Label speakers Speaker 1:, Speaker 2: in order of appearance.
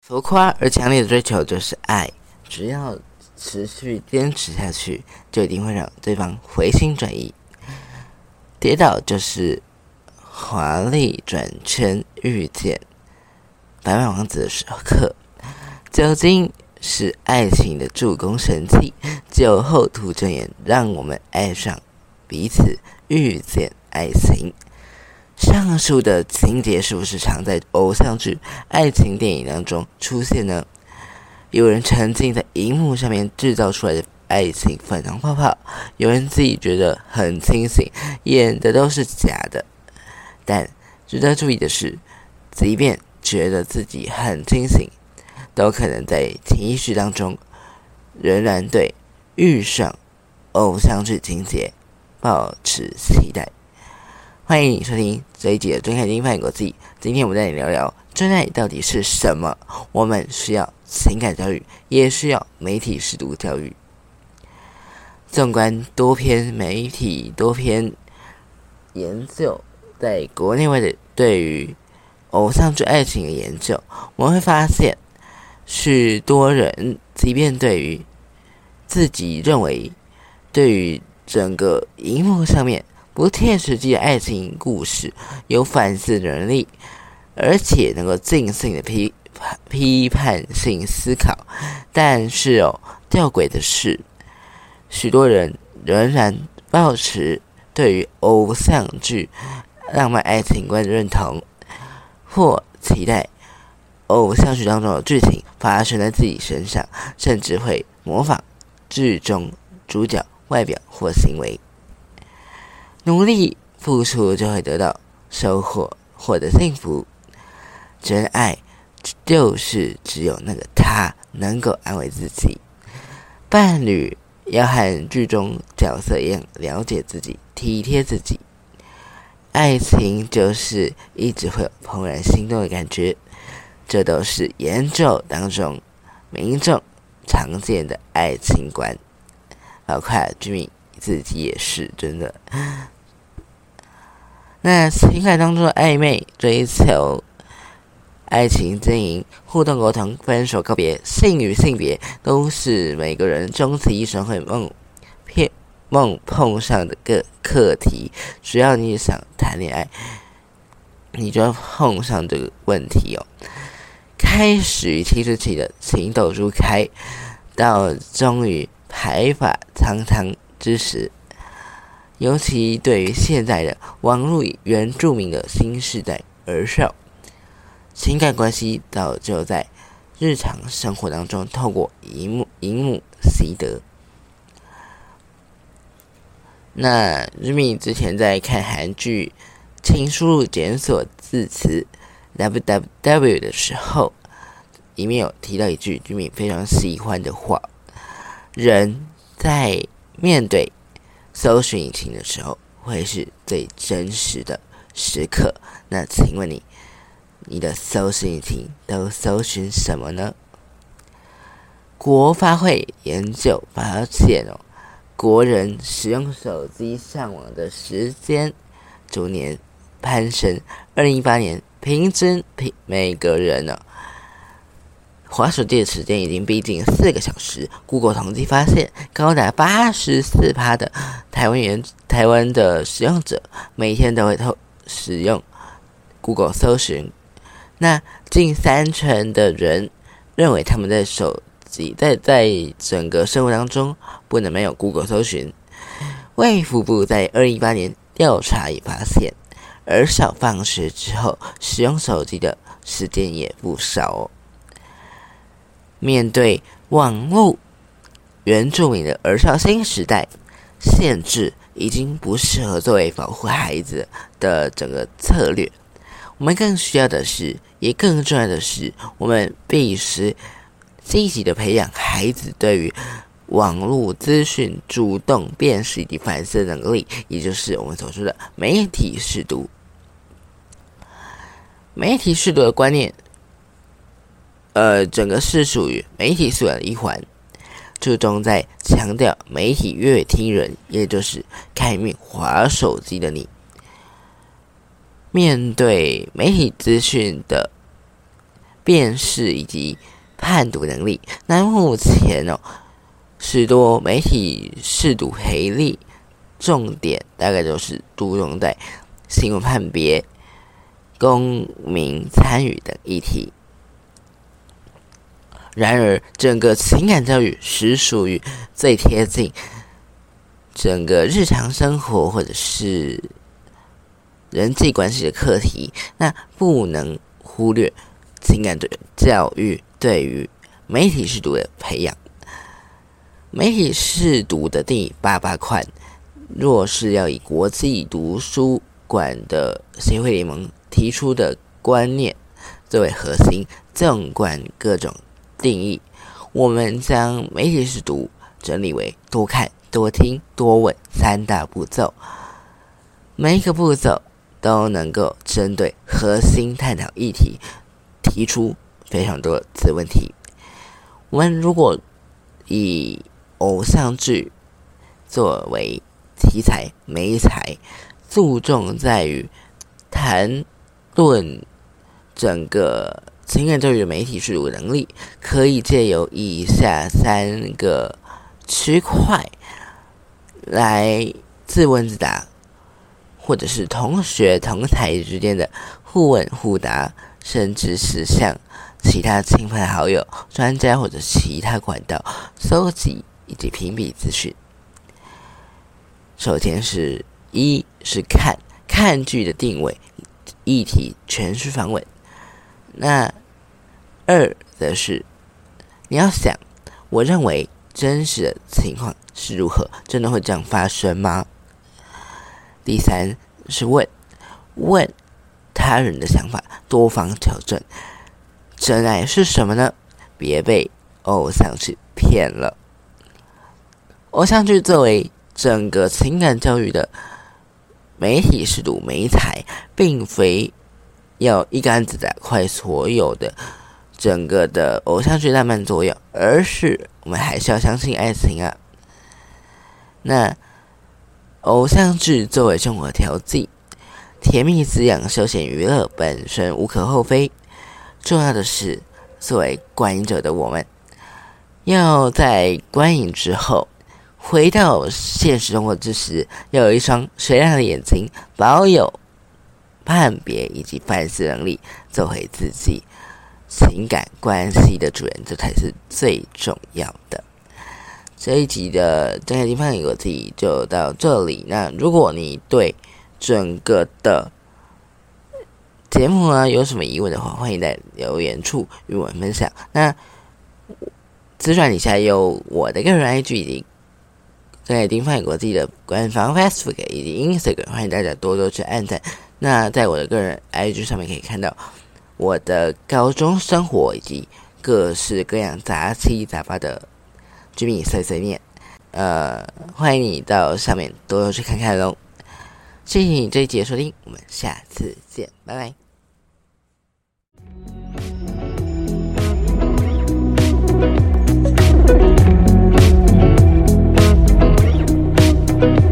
Speaker 1: 浮夸而强烈的追求就是爱，只要持续坚持下去，就一定会让对方回心转意。跌倒就是华丽转圈遇见白马王子的时刻，酒精是爱情的助攻神器，酒后吐真言，让我们爱上彼此，遇见爱情。上述的情节是不是常在偶像剧、爱情电影当中出现呢？有人沉浸在荧幕上面制造出来的爱情粉红泡泡，有人自己觉得很清醒，演的都是假的。但值得注意的是，即便觉得自己很清醒，都可能在潜意识当中仍然对遇上偶像剧情节保持期待。欢迎你收听这一集的《真开心翻译国际》。今天我们带你聊聊真爱到底是什么？我们需要情感教育，也需要媒体适度教育。纵观多篇媒体、多篇研究，在国内外的对于偶像剧爱情的研究，我们会发现，许多人即便对于自己认为对于整个荧幕上面。不切实际的爱情故事，有反思能力，而且能够尽兴的批批判性思考。但是哦，吊诡的是，许多人仍然保持对于偶像剧浪漫爱情观的认同，或期待偶像剧当中的剧情发生在自己身上，甚至会模仿剧中主角外表或行为。努力付出就会得到收获，获得幸福。真爱就是只有那个他能够安慰自己，伴侣要和剧中角色一样了解自己、体贴自己。爱情就是一直会有怦然心动的感觉，这都是研究当中民众常见的爱情观，包括居民自己也是真的。那情感当中的暧昧、追求、爱情经营、互动沟通、分手告别、性与性别，都是每个人终其一生会梦骗梦碰上的个课题。只要你想谈恋爱，你就要碰上这个问题哦。开始于青春期的情窦初开，到终于白发苍苍之时。尤其对于现在的网络原住民的新时代而少，情感关系早就在日常生活当中透过荧幕荧幕习得。那日米之前在看韩剧，请输入检索字词 w w w 的时候，里面有提到一句居民非常喜欢的话：人在面对。搜寻引擎的时候，会是最真实的时刻。那请问你，你的搜寻引擎都搜寻什么呢？国发会研究发现哦，国人使用手机上网的时间逐年攀升。二零一八年平均平每个人呢。滑手机的时间已经逼近四个小时。Google 统计发现，高达八十四趴的台湾人、台湾的使用者每天都会偷使用 Google 搜寻。那近三成的人认为他们在手机在在整个生活当中不能没有 Google 搜寻。卫福部在二零一八年调查也发现，儿少放学之后使用手机的时间也不少哦。面对网络原住民的儿少新时代，限制已经不适合作为保护孩子的整个策略。我们更需要的是，也更重要的是，我们必须积极的培养孩子对于网络资讯主动辨识以及反思能力，也就是我们所说的媒体识读。媒体识读的观念。呃，整个是属于媒体素养的一环。注重在强调媒体阅听人，也就是看面划手机的你，面对媒体资讯的辨识以及判读能力。那目前哦，许多媒体试读黑力，重点大概都是注重在新闻判别、公民参与等议题。然而，整个情感教育实属于最贴近整个日常生活或者是人际关系的课题，那不能忽略情感的教育对于媒体视读的培养。媒体视读的第八八款，若是要以国际图书馆的协会联盟提出的观念作为核心，纵观各种。定义，我们将媒体试读整理为多看、多听、多问三大步骤。每一个步骤都能够针对核心探讨议题，提出非常多子问题。我们如果以偶像剧作为题材，媒材注重在于谈论整个。情感教育的媒体阅读能力，可以借由以下三个区块来自问自答，或者是同学同台之间的互问互答，甚至是向其他亲朋好友、专家或者其他管道搜集以及评比资讯。首先是一是看看剧的定位，议题全是访问。那二则是，你要想，我认为真实的情况是如何？真的会这样发生吗？第三是问，问他人的想法，多方求证，真爱是什么呢？别被偶像剧骗了。偶像剧作为整个情感教育的媒体适度媒材，并非。要一竿子打坏所有的整个的偶像剧浪漫作用，而是我们还是要相信爱情啊。那偶像剧作为生活调剂，甜蜜滋养、休闲娱乐本身无可厚非。重要的是，作为观影者的我们，要在观影之后回到现实生活之时，要有一双水亮的眼睛，保有。判别以及反思能力，做回自己情感关系的主人，这才是最重要的。这一集的正海地方有自己就到这里。那如果你对整个的节目呢有什么疑问的话，欢迎在留言处与我们分享。那资讯底下有我的个人 IG 在丁方国际的官方 Facebook 以及 Instagram，欢迎大家多多去按赞。那在我的个人 IG 上面可以看到我的高中生活以及各式各样杂七杂八的居民碎碎念，呃，欢迎你到上面多多去看看喽。谢谢你这一集的收听，我们下次见，拜拜。Bye.